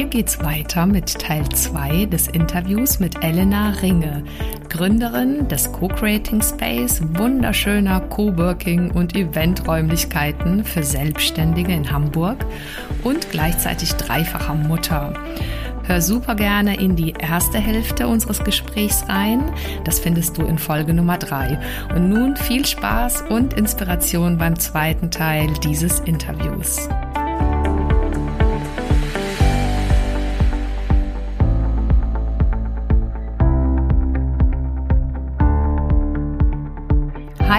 hier geht's weiter mit Teil 2 des Interviews mit Elena Ringe, Gründerin des Co-Creating Space, wunderschöner Coworking und Eventräumlichkeiten für Selbstständige in Hamburg und gleichzeitig dreifacher Mutter. Hör super gerne in die erste Hälfte unseres Gesprächs rein. Das findest du in Folge Nummer 3. Und nun viel Spaß und Inspiration beim zweiten Teil dieses Interviews.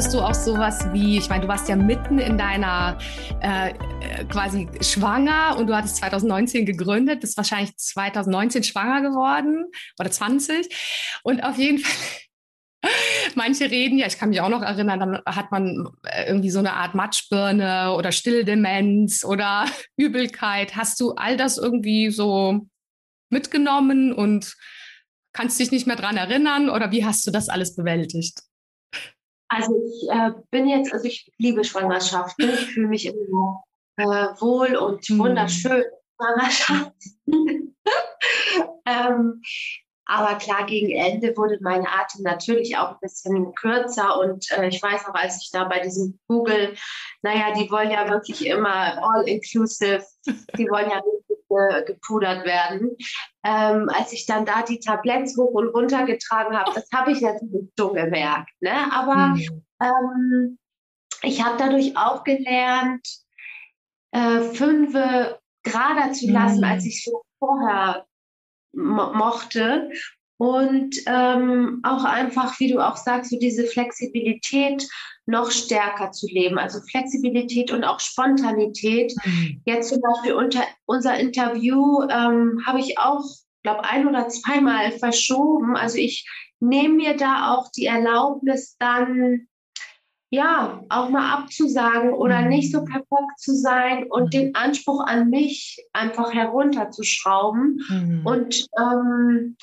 Hattest du auch sowas wie, ich meine, du warst ja mitten in deiner äh, quasi schwanger und du hattest 2019 gegründet, bist wahrscheinlich 2019 schwanger geworden oder 20 und auf jeden Fall Manche reden, ja, ich kann mich auch noch erinnern, dann hat man äh, irgendwie so eine Art Matschbirne oder Stilldemenz oder Übelkeit. Hast du all das irgendwie so mitgenommen und kannst dich nicht mehr dran erinnern oder wie hast du das alles bewältigt? Also ich äh, bin jetzt, also ich liebe Schwangerschaften, ich fühle mich immer äh, wohl und mhm. wunderschön Schwangerschaften. ähm, aber klar, gegen Ende wurde mein Atem natürlich auch ein bisschen kürzer. Und äh, ich weiß noch, als ich da bei diesem Google, naja, die wollen ja wirklich immer all-inclusive, die wollen ja wirklich äh, gepudert werden. Ähm, als ich dann da die Tabletts hoch und runter getragen habe, das habe ich natürlich so gemerkt. Ne? Aber mhm. ähm, ich habe dadurch auch gelernt, äh, Fünfe gerader zu lassen, mhm. als ich so vorher mo mochte. Und ähm, auch einfach, wie du auch sagst, so diese Flexibilität noch stärker zu leben. Also Flexibilität und auch Spontanität. Mhm. Jetzt zum Beispiel unter unser Interview ähm, habe ich auch, glaube ein oder zweimal verschoben. Also ich nehme mir da auch die Erlaubnis, dann ja, auch mal abzusagen oder mhm. nicht so perfekt zu sein und mhm. den Anspruch an mich einfach herunterzuschrauben mhm. und ähm,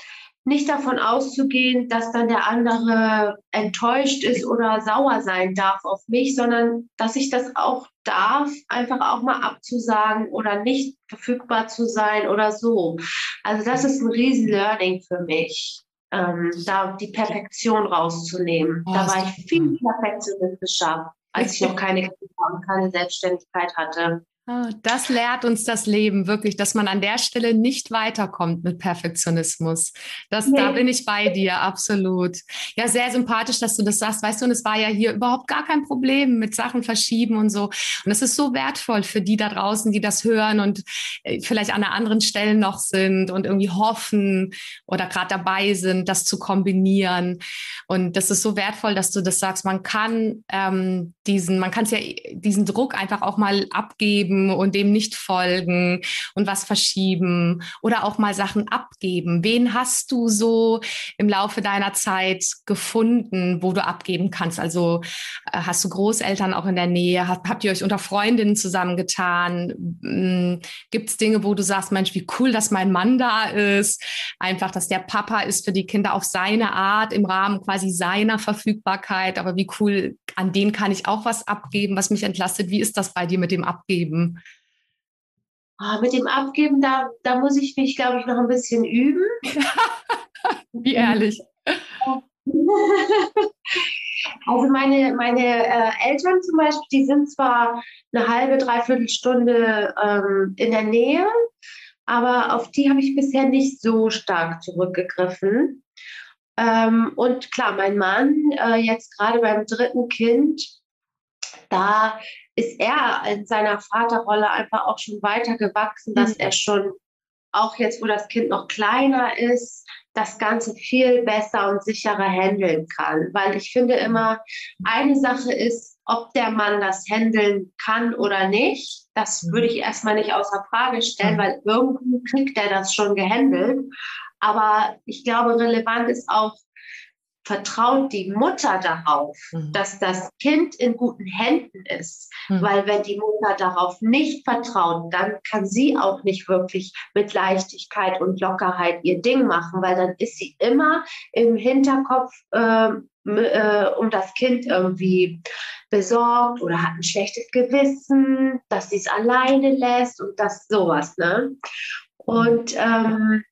nicht davon auszugehen, dass dann der andere enttäuscht ist oder sauer sein darf auf mich, sondern dass ich das auch darf, einfach auch mal abzusagen oder nicht verfügbar zu sein oder so. Also das ist ein riesen Learning für mich ähm, da die Perfektion rauszunehmen. Oh, da war ich viel perfektionistischer, als ich noch keine Kinder und keine Selbstständigkeit hatte. Ah, das lehrt uns das Leben wirklich, dass man an der Stelle nicht weiterkommt mit Perfektionismus. Das, nee. Da bin ich bei dir, absolut. Ja, sehr sympathisch, dass du das sagst. Weißt du, und es war ja hier überhaupt gar kein Problem mit Sachen verschieben und so. Und es ist so wertvoll für die da draußen, die das hören und äh, vielleicht an einer anderen Stelle noch sind und irgendwie hoffen oder gerade dabei sind, das zu kombinieren. Und das ist so wertvoll, dass du das sagst. Man kann ähm, diesen, man kann es ja diesen Druck einfach auch mal abgeben folgen und dem nicht folgen und was verschieben oder auch mal Sachen abgeben. Wen hast du so im Laufe deiner Zeit gefunden, wo du abgeben kannst? Also äh, hast du Großeltern auch in der Nähe? Habt, habt ihr euch unter Freundinnen zusammengetan? Hm, Gibt es Dinge, wo du sagst, Mensch, wie cool, dass mein Mann da ist? Einfach, dass der Papa ist für die Kinder auf seine Art im Rahmen quasi seiner Verfügbarkeit. Aber wie cool, an den kann ich auch was abgeben, was mich entlastet. Wie ist das bei dir mit dem Abgeben? Oh, mit dem Abgeben, da, da muss ich mich, glaube ich, noch ein bisschen üben. Wie ehrlich. Also meine, meine äh, Eltern zum Beispiel, die sind zwar eine halbe, dreiviertel Stunde ähm, in der Nähe, aber auf die habe ich bisher nicht so stark zurückgegriffen. Ähm, und klar, mein Mann, äh, jetzt gerade beim dritten Kind, da ist er in seiner Vaterrolle einfach auch schon weiter gewachsen, dass mhm. er schon auch jetzt, wo das Kind noch kleiner ist, das Ganze viel besser und sicherer handeln kann. Weil ich finde immer, eine Sache ist, ob der Mann das handeln kann oder nicht. Das mhm. würde ich erstmal nicht außer Frage stellen, mhm. weil irgendwie kriegt er das schon gehandelt. Aber ich glaube, relevant ist auch, vertraut die Mutter darauf, mhm. dass das Kind in guten Händen ist. Mhm. Weil wenn die Mutter darauf nicht vertraut, dann kann sie auch nicht wirklich mit Leichtigkeit und Lockerheit ihr Ding machen, weil dann ist sie immer im Hinterkopf äh, äh, um das Kind irgendwie besorgt oder hat ein schlechtes Gewissen, dass sie es alleine lässt und das sowas. Ne? Und ähm,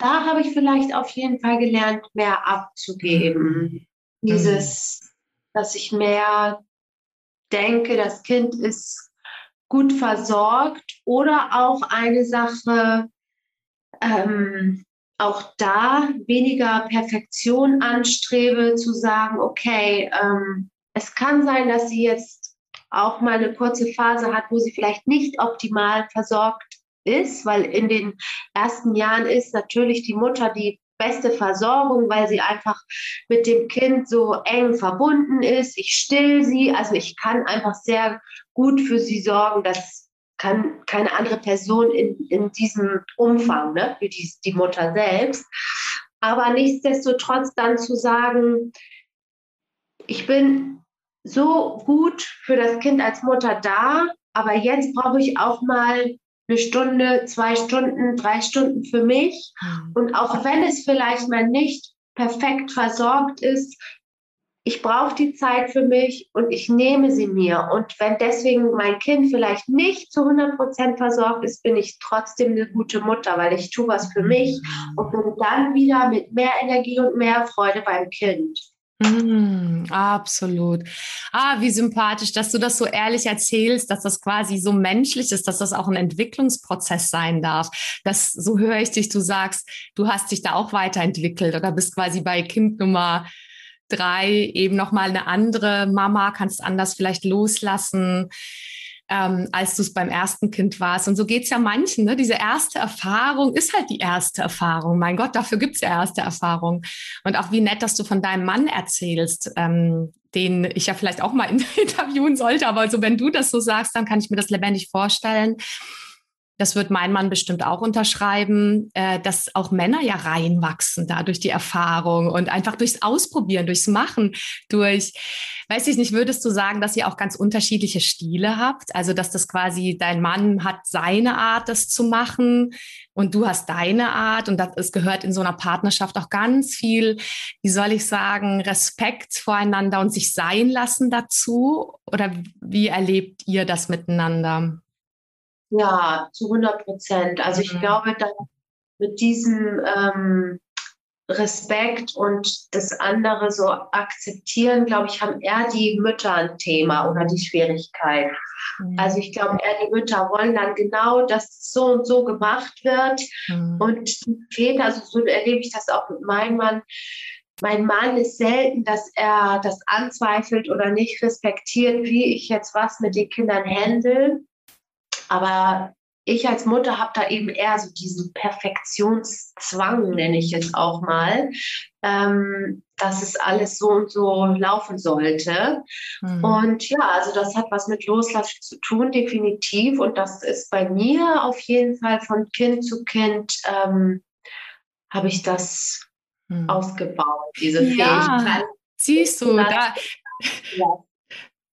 da habe ich vielleicht auf jeden Fall gelernt, mehr abzugeben. Mhm. Dieses, dass ich mehr denke, das Kind ist gut versorgt oder auch eine Sache, ähm, auch da weniger Perfektion anstrebe, zu sagen, okay, ähm, es kann sein, dass sie jetzt auch mal eine kurze Phase hat, wo sie vielleicht nicht optimal versorgt ist, weil in den ersten Jahren ist natürlich die Mutter die beste Versorgung, weil sie einfach mit dem Kind so eng verbunden ist. Ich still sie, also ich kann einfach sehr gut für sie sorgen. Das kann keine andere Person in, in diesem Umfang, ne, wie die, die Mutter selbst. Aber nichtsdestotrotz dann zu sagen, ich bin so gut für das Kind als Mutter da, aber jetzt brauche ich auch mal eine Stunde, zwei Stunden, drei Stunden für mich. Mhm. Und auch wenn es vielleicht mal nicht perfekt versorgt ist, ich brauche die Zeit für mich und ich nehme sie mir. Und wenn deswegen mein Kind vielleicht nicht zu 100 Prozent versorgt ist, bin ich trotzdem eine gute Mutter, weil ich tue was für mich mhm. und bin dann wieder mit mehr Energie und mehr Freude beim Kind. Mm, absolut. Ah, wie sympathisch, dass du das so ehrlich erzählst, dass das quasi so menschlich ist, dass das auch ein Entwicklungsprozess sein darf. Das, so höre ich dich, du sagst, du hast dich da auch weiterentwickelt oder bist quasi bei Kind Nummer drei eben nochmal eine andere Mama, kannst anders vielleicht loslassen ähm, als du es beim ersten Kind warst. Und so geht es ja manchen. Ne? Diese erste Erfahrung ist halt die erste Erfahrung. Mein Gott, dafür gibt es ja erste Erfahrung. Und auch wie nett, dass du von deinem Mann erzählst, ähm, den ich ja vielleicht auch mal interviewen sollte. Aber also wenn du das so sagst, dann kann ich mir das lebendig vorstellen das wird mein Mann bestimmt auch unterschreiben, äh, dass auch Männer ja reinwachsen da durch die Erfahrung und einfach durchs Ausprobieren, durchs Machen, durch, weiß ich nicht, würdest du sagen, dass ihr auch ganz unterschiedliche Stile habt? Also, dass das quasi dein Mann hat seine Art, das zu machen und du hast deine Art und das, es gehört in so einer Partnerschaft auch ganz viel, wie soll ich sagen, Respekt voreinander und sich sein lassen dazu? Oder wie erlebt ihr das miteinander? Ja, zu 100 Prozent. Also ich mhm. glaube, dann mit diesem ähm, Respekt und das andere so akzeptieren, glaube ich, haben eher die Mütter ein Thema oder die Schwierigkeit. Mhm. Also ich glaube, eher die Mütter wollen dann genau, dass so und so gemacht wird. Mhm. Und die Väter, also so erlebe ich das auch mit meinem Mann, mein Mann ist selten, dass er das anzweifelt oder nicht respektiert, wie ich jetzt was mit den Kindern handle. Aber ich als Mutter habe da eben eher so diesen Perfektionszwang, nenne ich es auch mal, ähm, dass es alles so und so laufen sollte. Mhm. Und ja, also das hat was mit Loslassen zu tun, definitiv. Und das ist bei mir auf jeden Fall von Kind zu Kind, ähm, habe ich das mhm. ausgebaut, diese ja, Fähigkeit. Siehst du, da, ja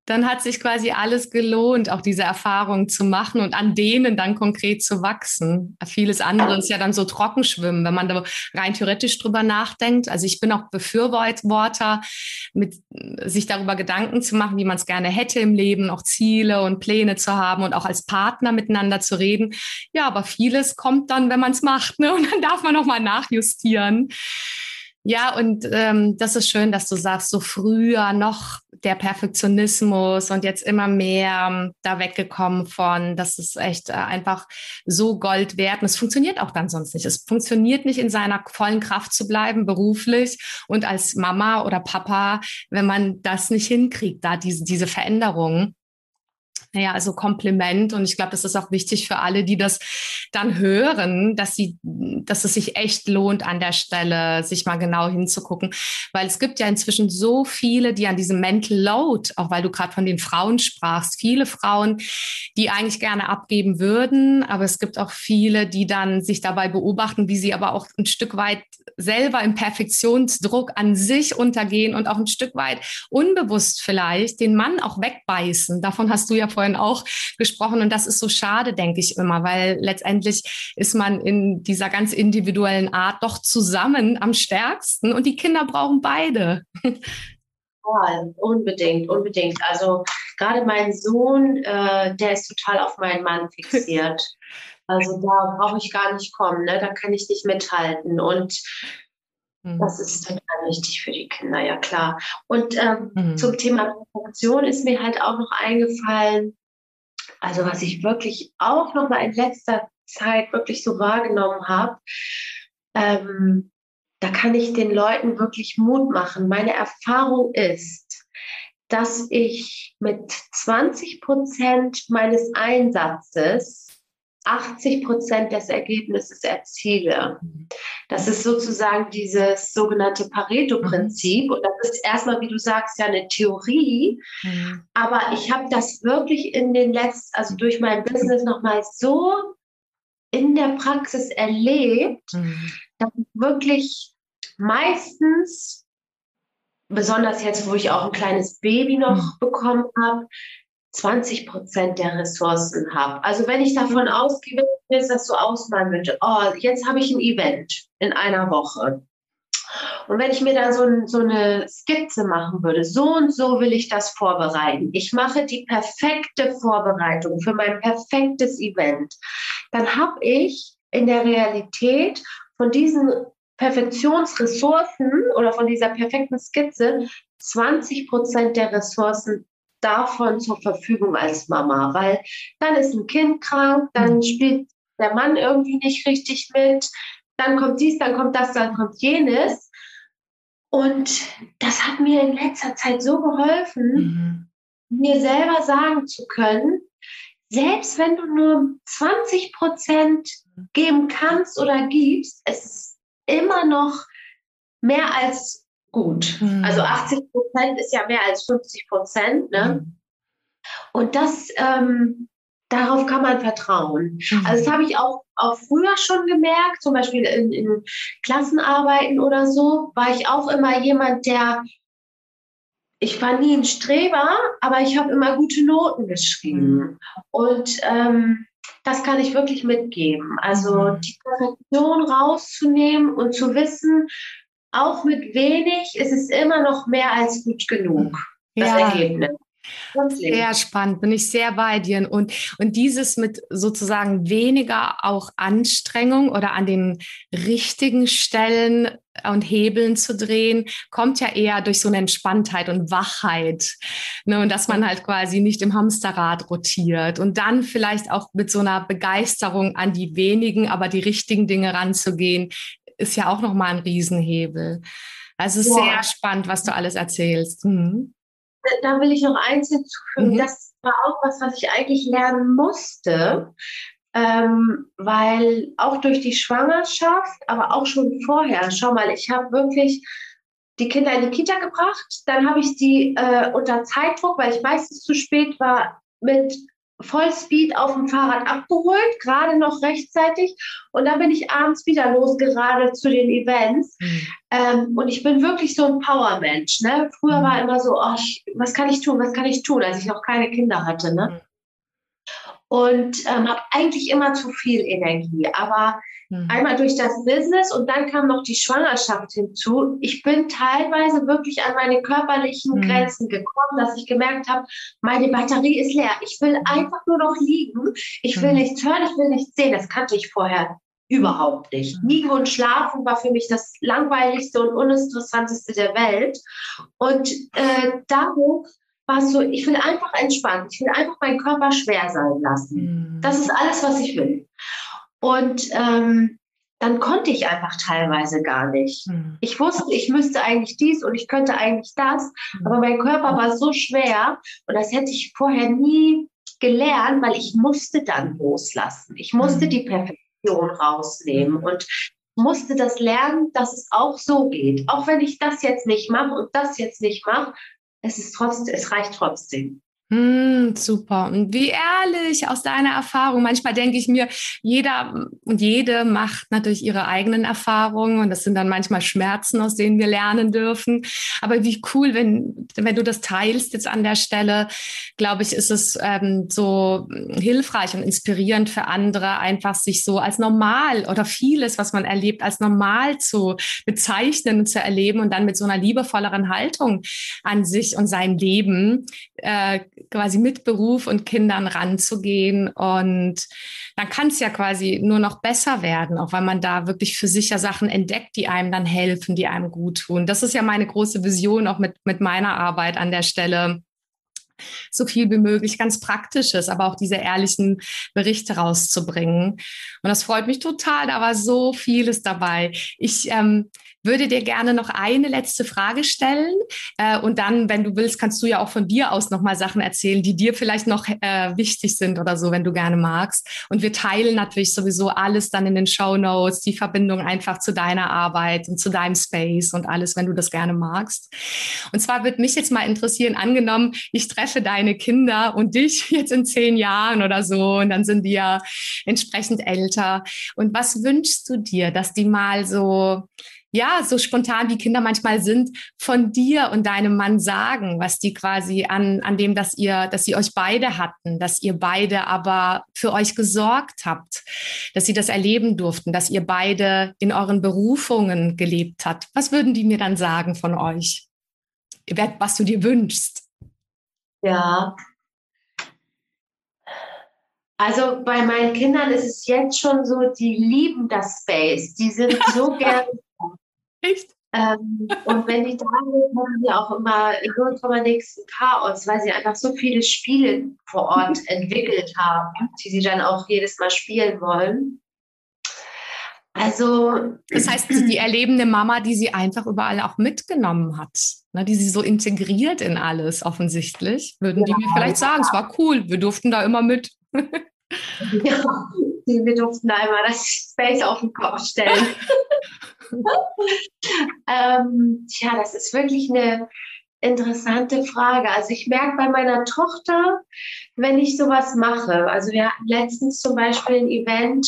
dann hat sich quasi alles gelohnt, auch diese Erfahrung zu machen und an denen dann konkret zu wachsen. Vieles andere ist ja dann so Trockenschwimmen, wenn man da rein theoretisch drüber nachdenkt. Also ich bin auch Befürworter, mit sich darüber Gedanken zu machen, wie man es gerne hätte im Leben, auch Ziele und Pläne zu haben und auch als Partner miteinander zu reden. Ja, aber vieles kommt dann, wenn man es macht, ne? Und dann darf man noch mal nachjustieren. Ja, und ähm, das ist schön, dass du sagst, so früher noch der Perfektionismus und jetzt immer mehr ähm, da weggekommen von, das ist echt äh, einfach so Gold wert. Und es funktioniert auch dann sonst nicht. Es funktioniert nicht in seiner vollen Kraft zu bleiben, beruflich und als Mama oder Papa, wenn man das nicht hinkriegt, da diese, diese Veränderungen. Ja, also Kompliment. Und ich glaube, das ist auch wichtig für alle, die das dann hören, dass sie, dass es sich echt lohnt, an der Stelle sich mal genau hinzugucken. Weil es gibt ja inzwischen so viele, die an diesem Mental Load, auch weil du gerade von den Frauen sprachst, viele Frauen, die eigentlich gerne abgeben würden, aber es gibt auch viele, die dann sich dabei beobachten, wie sie aber auch ein Stück weit selber im Perfektionsdruck an sich untergehen und auch ein Stück weit unbewusst vielleicht den Mann auch wegbeißen. Davon hast du ja vorhin auch gesprochen. Und das ist so schade, denke ich immer, weil letztendlich ist man in dieser ganz individuellen Art doch zusammen am stärksten und die Kinder brauchen beide. Ja, unbedingt, unbedingt. Also gerade mein Sohn, äh, der ist total auf meinen Mann fixiert. Also da brauche ich gar nicht kommen, ne? da kann ich nicht mithalten. Und mhm. das ist total wichtig für die Kinder, ja klar. Und ähm, mhm. zum Thema Perfektion ist mir halt auch noch eingefallen, also was ich wirklich auch noch mal in letzter Zeit wirklich so wahrgenommen habe, ähm, da kann ich den Leuten wirklich Mut machen. Meine Erfahrung ist, dass ich mit 20 Prozent meines Einsatzes 80 Prozent des Ergebnisses erziele. Das ist sozusagen dieses sogenannte Pareto-Prinzip. Und das ist erstmal, wie du sagst, ja eine Theorie. Mhm. Aber ich habe das wirklich in den letzten, also durch mein Business nochmal so in der Praxis erlebt, mhm. dass ich wirklich meistens, besonders jetzt, wo ich auch ein kleines Baby noch mhm. bekommen habe, 20 Prozent der Ressourcen habe. Also wenn ich davon ausgehe, wenn ich das so ausmalen würde, oh, jetzt habe ich ein Event in einer Woche. Und wenn ich mir dann so, so, eine Skizze machen würde, so und so will ich das vorbereiten. Ich mache die perfekte Vorbereitung für mein perfektes Event. Dann habe ich in der Realität von diesen Perfektionsressourcen oder von dieser perfekten Skizze 20 Prozent der Ressourcen davon zur Verfügung als Mama, weil dann ist ein Kind krank, dann mhm. spielt der Mann irgendwie nicht richtig mit, dann kommt dies, dann kommt das, dann kommt jenes. Und das hat mir in letzter Zeit so geholfen, mhm. mir selber sagen zu können, selbst wenn du nur 20 Prozent geben kannst oder gibst, es ist immer noch mehr als gut. Mhm. Also 80 Prozent ist ja mehr als 50 Prozent. Ne? Mhm. Und das, ähm, darauf kann man vertrauen. Mhm. Also das habe ich auch, auch früher schon gemerkt, zum Beispiel in, in Klassenarbeiten oder so, war ich auch immer jemand, der ich war nie ein Streber, aber ich habe immer gute Noten geschrieben. Mhm. Und ähm, das kann ich wirklich mitgeben. Also mhm. die Perfektion rauszunehmen und zu wissen, auch mit wenig ist es immer noch mehr als gut genug, das ja. Ergebnis. Sehr spannend, bin ich sehr bei dir. Und, und dieses mit sozusagen weniger auch Anstrengung oder an den richtigen Stellen und Hebeln zu drehen, kommt ja eher durch so eine Entspanntheit und Wachheit. Ne? Und dass man halt quasi nicht im Hamsterrad rotiert und dann vielleicht auch mit so einer Begeisterung an die wenigen, aber die richtigen Dinge ranzugehen, ist ja auch nochmal ein Riesenhebel. Also ja. sehr spannend, was du alles erzählst. Mhm. Da will ich noch eins hinzufügen. Mhm. Das war auch was, was ich eigentlich lernen musste. Ähm, weil auch durch die Schwangerschaft, aber auch schon vorher, schau mal, ich habe wirklich die Kinder in die Kita gebracht, dann habe ich sie äh, unter Zeitdruck, weil ich meistens zu spät war, mit Vollspeed auf dem Fahrrad abgeholt, gerade noch rechtzeitig. Und dann bin ich abends wieder losgeradelt zu den Events. Mhm. Ähm, und ich bin wirklich so ein Power-Mensch. Ne? Früher mhm. war immer so, oh, was kann ich tun, was kann ich tun, als ich noch keine Kinder hatte. Ne? Mhm und ähm, habe eigentlich immer zu viel Energie. Aber mhm. einmal durch das Business und dann kam noch die Schwangerschaft hinzu. Ich bin teilweise wirklich an meine körperlichen mhm. Grenzen gekommen, dass ich gemerkt habe, meine Batterie ist leer. Ich will einfach nur noch liegen. Ich will mhm. nichts hören, ich will nichts sehen. Das kannte ich vorher überhaupt nicht. Mhm. Liegen und schlafen war für mich das langweiligste und uninteressanteste der Welt. Und äh, dadurch war es so, ich will einfach entspannen. Ich will einfach meinen Körper schwer sein lassen. Mhm. Das ist alles, was ich will. Und ähm, dann konnte ich einfach teilweise gar nicht. Mhm. Ich wusste, ich müsste eigentlich dies und ich könnte eigentlich das, mhm. aber mein Körper war so schwer und das hätte ich vorher nie gelernt, weil ich musste dann loslassen. Ich musste mhm. die Perfektion rausnehmen und musste das lernen, dass es auch so geht. Auch wenn ich das jetzt nicht mache und das jetzt nicht mache, es ist trotzdem, es reicht trotzdem. Mm, super. Und wie ehrlich aus deiner Erfahrung. Manchmal denke ich mir, jeder und jede macht natürlich ihre eigenen Erfahrungen und das sind dann manchmal Schmerzen, aus denen wir lernen dürfen. Aber wie cool, wenn, wenn du das teilst jetzt an der Stelle, glaube ich, ist es ähm, so hilfreich und inspirierend für andere, einfach sich so als normal oder vieles, was man erlebt, als normal zu bezeichnen und zu erleben und dann mit so einer liebevolleren Haltung an sich und sein Leben äh, quasi mit Beruf und Kindern ranzugehen. Und dann kann es ja quasi nur noch besser werden, auch weil man da wirklich für sich ja Sachen entdeckt, die einem dann helfen, die einem gut tun. Das ist ja meine große Vision auch mit, mit meiner Arbeit an der Stelle so viel wie möglich ganz Praktisches, aber auch diese ehrlichen Berichte rauszubringen. Und das freut mich total. Da war so vieles dabei. Ich ähm, würde dir gerne noch eine letzte Frage stellen. Äh, und dann, wenn du willst, kannst du ja auch von dir aus nochmal Sachen erzählen, die dir vielleicht noch äh, wichtig sind oder so, wenn du gerne magst. Und wir teilen natürlich sowieso alles dann in den Show Notes, die Verbindung einfach zu deiner Arbeit und zu deinem Space und alles, wenn du das gerne magst. Und zwar würde mich jetzt mal interessieren, angenommen, ich treffe deine Kinder und dich jetzt in zehn Jahren oder so und dann sind die ja entsprechend älter. Und was wünschst du dir, dass die mal so ja, so spontan wie Kinder manchmal sind, von dir und deinem Mann sagen, was die quasi an, an dem, dass ihr, dass sie euch beide hatten, dass ihr beide aber für euch gesorgt habt, dass sie das erleben durften, dass ihr beide in euren Berufungen gelebt habt. Was würden die mir dann sagen von euch? Was du dir wünschst? Ja, also bei meinen Kindern ist es jetzt schon so, die lieben das Space. Die sind so gern Echt? Ähm, und wenn die da sind, machen die auch immer 0, nix Chaos, weil sie einfach so viele Spiele vor Ort entwickelt haben, die sie dann auch jedes Mal spielen wollen. Also. Das heißt, die erlebende Mama, die sie einfach überall auch mitgenommen hat, ne, die sie so integriert in alles offensichtlich, würden ja, die mir vielleicht sagen, es war cool, wir durften da immer mit. ja, wir durften immer das Space auf den Kopf stellen. ähm, tja, das ist wirklich eine interessante Frage. Also ich merke bei meiner Tochter, wenn ich sowas mache, also wir hatten letztens zum Beispiel ein Event,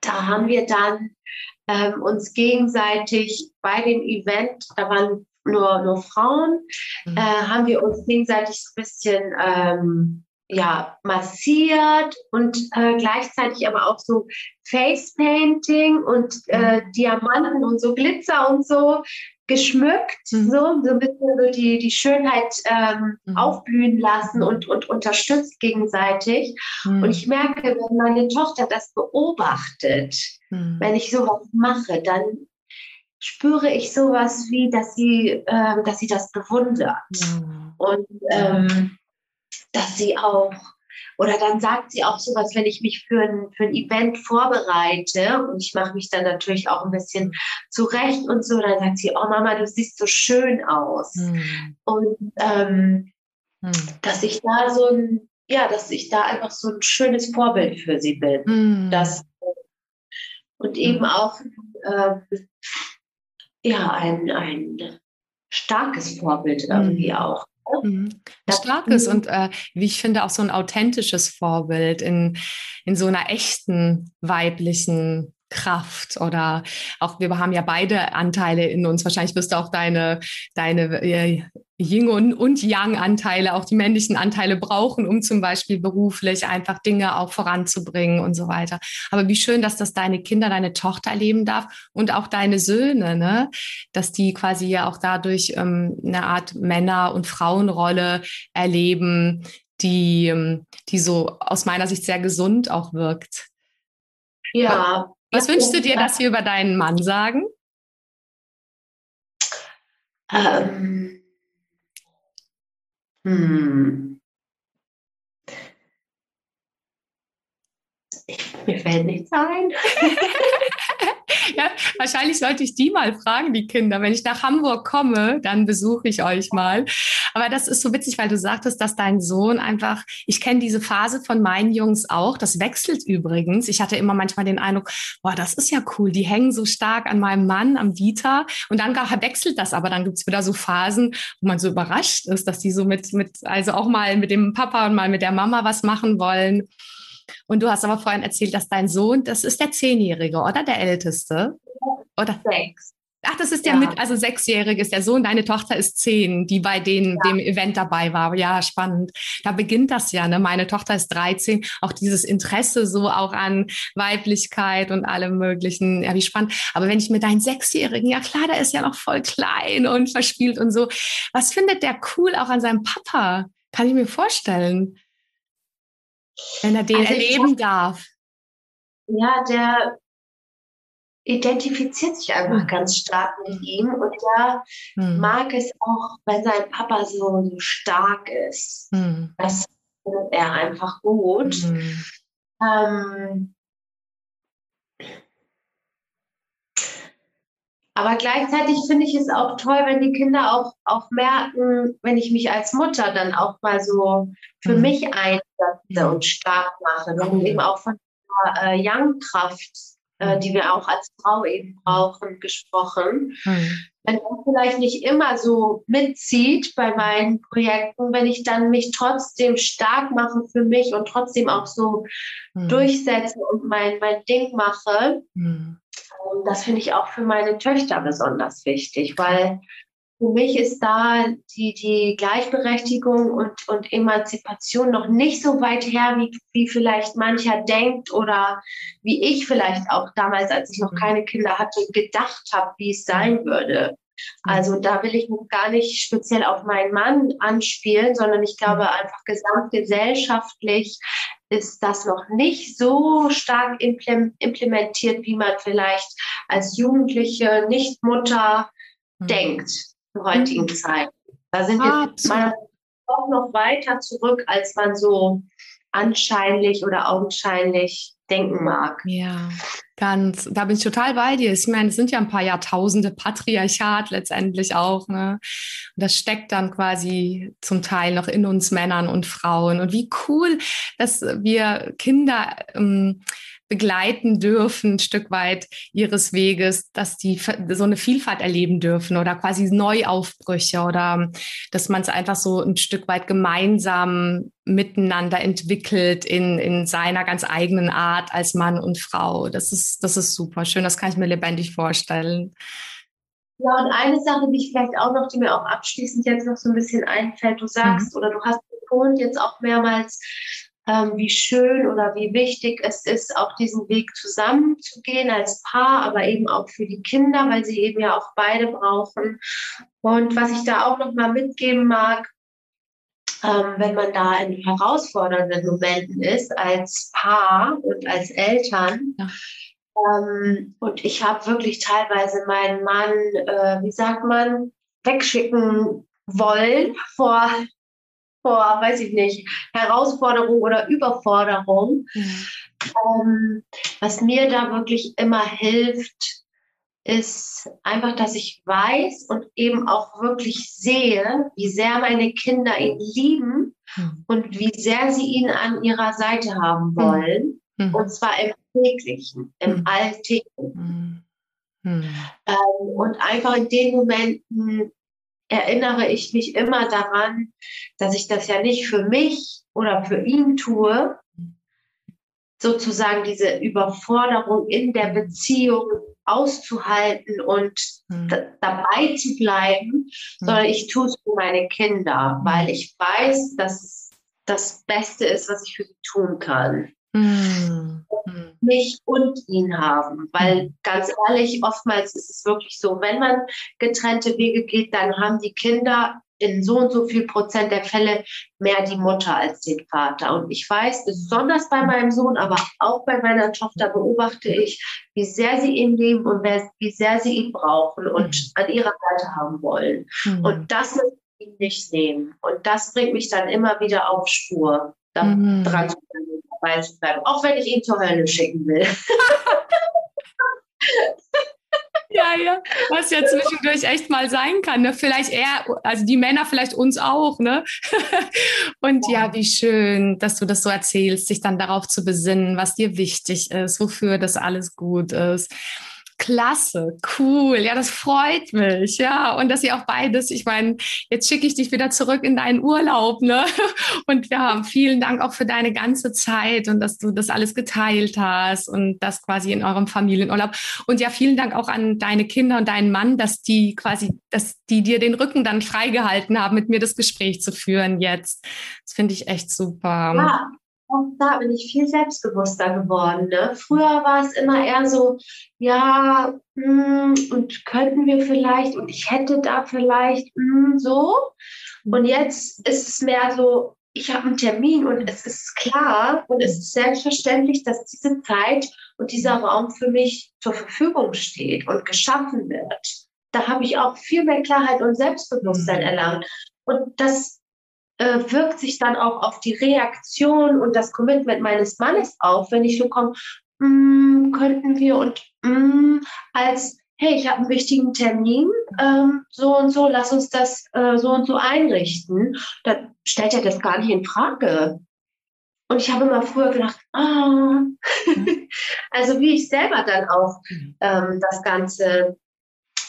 da haben wir dann ähm, uns gegenseitig bei dem Event, da waren nur, nur Frauen, mhm. äh, haben wir uns gegenseitig so ein bisschen ähm, ja, massiert und äh, gleichzeitig aber auch so Face Painting und äh, mhm. Diamanten und so Glitzer und so geschmückt, mhm. so, so ein bisschen so die, die Schönheit ähm, mhm. aufblühen lassen und, und unterstützt gegenseitig. Mhm. Und ich merke, wenn meine Tochter das beobachtet, mhm. wenn ich sowas mache, dann spüre ich sowas wie, dass sie, äh, dass sie das bewundert. Mhm. Und ähm, dass sie auch, oder dann sagt sie auch sowas, wenn ich mich für ein, für ein Event vorbereite und ich mache mich dann natürlich auch ein bisschen zurecht und so, dann sagt sie, oh Mama, du siehst so schön aus. Mhm. Und ähm, mhm. dass ich da so ein, ja, dass ich da einfach so ein schönes Vorbild für sie bin. Mhm. Das, und eben hm. auch äh, ja, ein, ein starkes Vorbild irgendwie hm. auch. Mhm. Starkes und äh, wie ich finde auch so ein authentisches Vorbild in, in so einer echten weiblichen Kraft oder auch wir haben ja beide Anteile in uns. Wahrscheinlich wirst du auch deine, deine äh, Yin und, und Yang-Anteile, auch die männlichen Anteile brauchen, um zum Beispiel beruflich einfach Dinge auch voranzubringen und so weiter. Aber wie schön, dass das deine Kinder, deine Tochter erleben darf und auch deine Söhne, ne? dass die quasi ja auch dadurch ähm, eine Art Männer- und Frauenrolle erleben, die, ähm, die so aus meiner Sicht sehr gesund auch wirkt. Ja. Was wünschst du dir, dass sie über deinen Mann sagen? Ähm hm. Ich, mir fällt nichts ein. ja, wahrscheinlich sollte ich die mal fragen, die Kinder. Wenn ich nach Hamburg komme, dann besuche ich euch mal. Aber das ist so witzig, weil du sagtest, dass dein Sohn einfach, ich kenne diese Phase von meinen Jungs auch, das wechselt übrigens. Ich hatte immer manchmal den Eindruck, boah, das ist ja cool, die hängen so stark an meinem Mann, am Dieter. Und dann wechselt das, aber dann gibt es wieder so Phasen, wo man so überrascht ist, dass die so mit, mit, also auch mal mit dem Papa und mal mit der Mama was machen wollen. Und du hast aber vorhin erzählt, dass dein Sohn, das ist der Zehnjährige, oder der Älteste? Oder? Sechs. Ach, das ist der ja. mit, also sechsjährige ist der Sohn, deine Tochter ist zehn, die bei den, ja. dem Event dabei war. Ja, spannend. Da beginnt das ja, ne? Meine Tochter ist 13, auch dieses Interesse so auch an Weiblichkeit und allem möglichen. Ja, wie spannend. Aber wenn ich mir deinen Sechsjährigen, ja klar, der ist ja noch voll klein und verspielt und so. Was findet der cool auch an seinem Papa? Kann ich mir vorstellen. Wenn er den also erleben darf. Ja, der identifiziert sich einfach hm. ganz stark mit ihm und er hm. mag es auch, wenn sein Papa so, so stark ist. Hm. Das findet er einfach gut. Hm. Ähm, aber gleichzeitig finde ich es auch toll, wenn die Kinder auch, auch merken, wenn ich mich als Mutter dann auch mal so für hm. mich einsetze und stark mache, dann eben auch von der äh, Young-Kraft äh, die wir auch als Frau eben brauchen, gesprochen. Mhm. Wenn man vielleicht nicht immer so mitzieht bei meinen Projekten, wenn ich dann mich trotzdem stark mache für mich und trotzdem auch so mhm. durchsetze und mein, mein Ding mache, mhm. das finde ich auch für meine Töchter besonders wichtig, weil für mich ist da die, die Gleichberechtigung und, und Emanzipation noch nicht so weit her, wie, wie vielleicht mancher denkt oder wie ich vielleicht auch damals, als ich noch mhm. keine Kinder hatte, gedacht habe, wie es sein würde. Mhm. Also da will ich gar nicht speziell auf meinen Mann anspielen, sondern ich glaube mhm. einfach gesamtgesellschaftlich ist das noch nicht so stark implementiert, wie man vielleicht als Jugendliche, Nichtmutter denkt zur heutigen mhm. Zeit. Da sind wir ah, auch noch weiter zurück, als man so anscheinlich oder augenscheinlich denken mag. Ja, ganz. Da bin ich total bei dir. Ich meine, es sind ja ein paar Jahrtausende Patriarchat letztendlich auch. Ne? Und das steckt dann quasi zum Teil noch in uns Männern und Frauen. Und wie cool, dass wir Kinder ähm, begleiten dürfen, ein Stück weit ihres Weges, dass die so eine Vielfalt erleben dürfen oder quasi Neuaufbrüche oder dass man es einfach so ein Stück weit gemeinsam miteinander entwickelt in, in seiner ganz eigenen Art als Mann und Frau. Das ist, das ist super schön, das kann ich mir lebendig vorstellen. Ja, und eine Sache, die ich vielleicht auch noch, die mir auch abschließend jetzt noch so ein bisschen einfällt, du sagst mhm. oder du hast betont jetzt auch mehrmals, ähm, wie schön oder wie wichtig es ist, auch diesen Weg zusammenzugehen als Paar, aber eben auch für die Kinder, weil sie eben ja auch beide brauchen. Und was ich da auch noch mal mitgeben mag, ähm, wenn man da in herausfordernden Momenten ist als Paar und als Eltern. Ja. Ähm, und ich habe wirklich teilweise meinen Mann, äh, wie sagt man, wegschicken wollen vor vor, weiß ich nicht, Herausforderung oder Überforderung. Mhm. Ähm, was mir da wirklich immer hilft, ist einfach, dass ich weiß und eben auch wirklich sehe, wie sehr meine Kinder ihn lieben mhm. und wie sehr sie ihn an ihrer Seite haben wollen. Mhm. Und zwar im täglichen, im mhm. alltäglichen. Mhm. Ähm, und einfach in den Momenten erinnere ich mich immer daran, dass ich das ja nicht für mich oder für ihn tue, sozusagen diese Überforderung in der Beziehung auszuhalten und mhm. dabei zu bleiben, mhm. sondern ich tue es für meine Kinder, hm. weil ich weiß, dass das Beste ist, was ich für sie tun kann. Mhm. Mich und ihn haben, weil mhm. ganz ehrlich, oftmals ist es wirklich so, wenn man getrennte Wege geht, dann haben die Kinder in so und so viel Prozent der Fälle mehr die Mutter als den Vater. Und ich weiß, besonders bei meinem Sohn, aber auch bei meiner Tochter beobachte ich, wie sehr sie ihn lieben und wie sehr sie ihn brauchen und mhm. an ihrer Seite haben wollen. Mhm. Und das muss ich ihn nicht nehmen. Und das bringt mich dann immer wieder auf Spur, mhm. dran zu bleiben dabei zu bleiben, auch wenn ich ihn zur Hölle schicken will. ja, ja. Was ja zwischendurch echt mal sein kann. Ne? Vielleicht eher, also die Männer vielleicht uns auch, ne? Und ja. ja, wie schön, dass du das so erzählst, sich dann darauf zu besinnen, was dir wichtig ist, wofür das alles gut ist. Klasse, cool. Ja, das freut mich. Ja, und dass ihr auch beides, ich meine, jetzt schicke ich dich wieder zurück in deinen Urlaub, ne? Und haben vielen Dank auch für deine ganze Zeit und dass du das alles geteilt hast und das quasi in eurem Familienurlaub. Und ja, vielen Dank auch an deine Kinder und deinen Mann, dass die quasi, dass die dir den Rücken dann freigehalten haben, mit mir das Gespräch zu führen jetzt. Das finde ich echt super. Ja, da bin ich viel selbstbewusster geworden. Ne? Früher war es immer eher so, ja, mh, hm, und könnten wir vielleicht und ich hätte da vielleicht mh, hm, so. Und jetzt ist es mehr so, ich habe einen Termin und es ist klar und es ist selbstverständlich, dass diese Zeit und dieser Raum für mich zur Verfügung steht und geschaffen wird. Da habe ich auch viel mehr Klarheit und Selbstbewusstsein erlangt. Und das äh, wirkt sich dann auch auf die Reaktion und das Commitment meines Mannes auf, wenn ich so komme, mm, könnten wir und mm, als hey, ich habe einen wichtigen Termin, ähm, so und so, lass uns das äh, so und so einrichten, dann stellt er das gar nicht in Frage. Und ich habe immer früher gedacht, ah, also wie ich selber dann auch mhm. ähm, das Ganze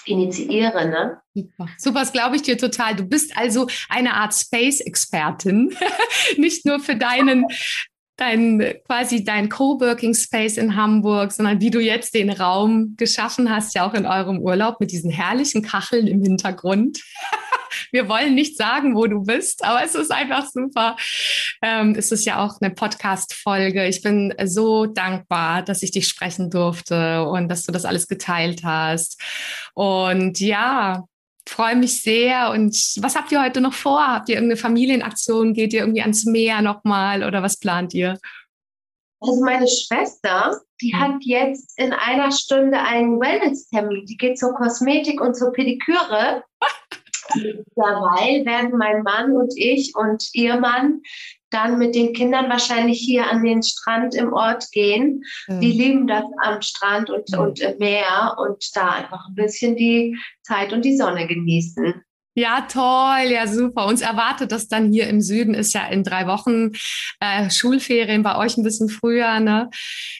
initiiere. Ne? Super, Super glaube ich dir total. Du bist also eine Art Space-Expertin, nicht nur für deinen dein quasi dein Coworking Space in Hamburg, sondern wie du jetzt den Raum geschaffen hast, ja auch in eurem Urlaub mit diesen herrlichen Kacheln im Hintergrund. Wir wollen nicht sagen, wo du bist, aber es ist einfach super. Ähm, es ist ja auch eine Podcast-Folge. Ich bin so dankbar, dass ich dich sprechen durfte und dass du das alles geteilt hast. Und ja, freue mich sehr. Und was habt ihr heute noch vor? Habt ihr irgendeine Familienaktion? Geht ihr irgendwie ans Meer nochmal oder was plant ihr? Also meine Schwester, die hat jetzt in einer Stunde einen Wellness-Termin. Die geht zur Kosmetik und zur Pediküre. Dabei werden mein Mann und ich und ihr Mann dann mit den Kindern wahrscheinlich hier an den Strand im Ort gehen. Mhm. Die lieben das am Strand und, mhm. und im Meer und da einfach ein bisschen die Zeit und die Sonne genießen. Ja, toll, ja, super. Uns erwartet das dann hier im Süden, ist ja in drei Wochen äh, Schulferien, bei euch ein bisschen früher, ne,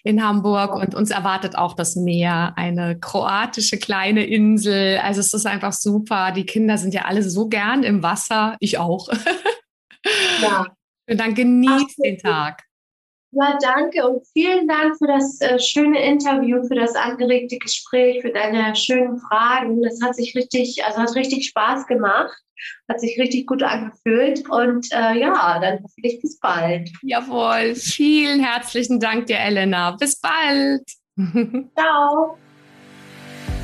in Hamburg. Und uns erwartet auch das Meer, eine kroatische kleine Insel. Also es ist einfach super. Die Kinder sind ja alle so gern im Wasser, ich auch. Ja. Und dann genießt den Tag. Ja, danke und vielen Dank für das äh, schöne Interview, für das angeregte Gespräch, für deine schönen Fragen. Das hat sich richtig, also hat richtig Spaß gemacht, hat sich richtig gut angefühlt und äh, ja, dann hoffentlich bis bald. Jawohl, vielen herzlichen Dank dir, Elena. Bis bald. Ciao.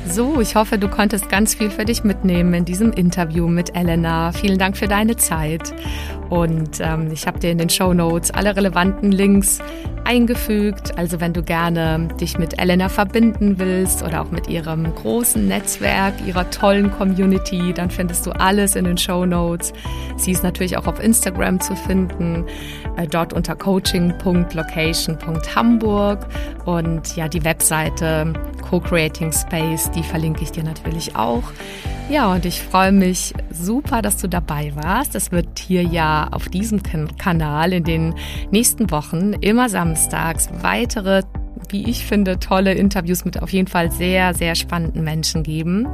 So, ich hoffe, du konntest ganz viel für dich mitnehmen in diesem Interview mit Elena. Vielen Dank für deine Zeit. Und ähm, ich habe dir in den Show Notes alle relevanten Links eingefügt. Also wenn du gerne dich mit Elena verbinden willst oder auch mit ihrem großen Netzwerk, ihrer tollen Community, dann findest du alles in den Show Notes. Sie ist natürlich auch auf Instagram zu finden, äh, dort unter coaching.location.hamburg und ja, die Webseite Co-Creating Space, die verlinke ich dir natürlich auch. Ja, und ich freue mich super, dass du dabei warst. Es wird hier ja auf diesem Kanal in den nächsten Wochen immer samstags weitere wie ich finde, tolle Interviews mit auf jeden Fall sehr, sehr spannenden Menschen geben.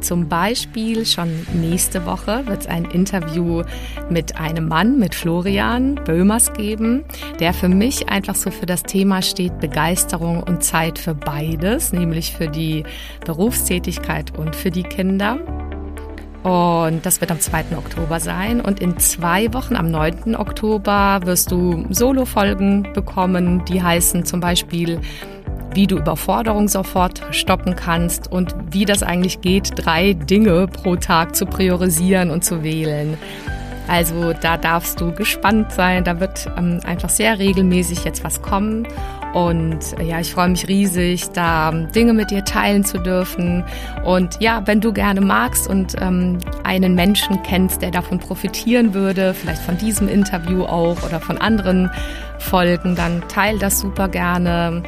Zum Beispiel schon nächste Woche wird es ein Interview mit einem Mann, mit Florian Böhmers geben, der für mich einfach so für das Thema steht Begeisterung und Zeit für beides, nämlich für die Berufstätigkeit und für die Kinder. Und das wird am 2. Oktober sein. Und in zwei Wochen, am 9. Oktober, wirst du Solo-Folgen bekommen, die heißen zum Beispiel, wie du Überforderung sofort stoppen kannst und wie das eigentlich geht, drei Dinge pro Tag zu priorisieren und zu wählen. Also da darfst du gespannt sein. Da wird ähm, einfach sehr regelmäßig jetzt was kommen. Und äh, ja, ich freue mich riesig, da ähm, Dinge mit dir teilen zu dürfen. Und ja, wenn du gerne magst und ähm, einen Menschen kennst, der davon profitieren würde, vielleicht von diesem Interview auch oder von anderen Folgen, dann teil das super gerne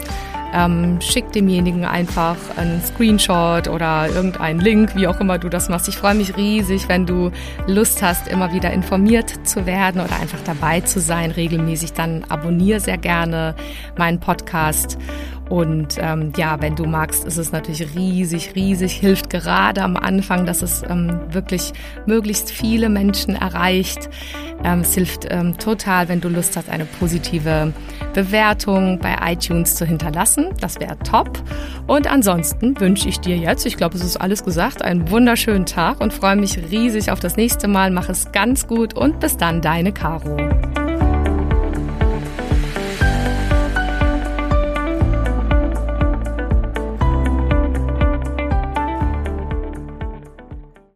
ähm, schick demjenigen einfach einen Screenshot oder irgendeinen Link, wie auch immer du das machst. Ich freue mich riesig, wenn du Lust hast, immer wieder informiert zu werden oder einfach dabei zu sein, regelmäßig. Dann abonniere sehr gerne meinen Podcast und ähm, ja, wenn du magst, ist es natürlich riesig, riesig, hilft gerade am Anfang, dass es ähm, wirklich möglichst viele Menschen erreicht. Ähm, es hilft ähm, total, wenn du Lust hast, eine positive Bewertung bei iTunes zu hinterlassen. Das wäre top. Und ansonsten wünsche ich dir jetzt, ich glaube, es ist alles gesagt, einen wunderschönen Tag und freue mich riesig auf das nächste Mal. Mach es ganz gut und bis dann, deine Caro.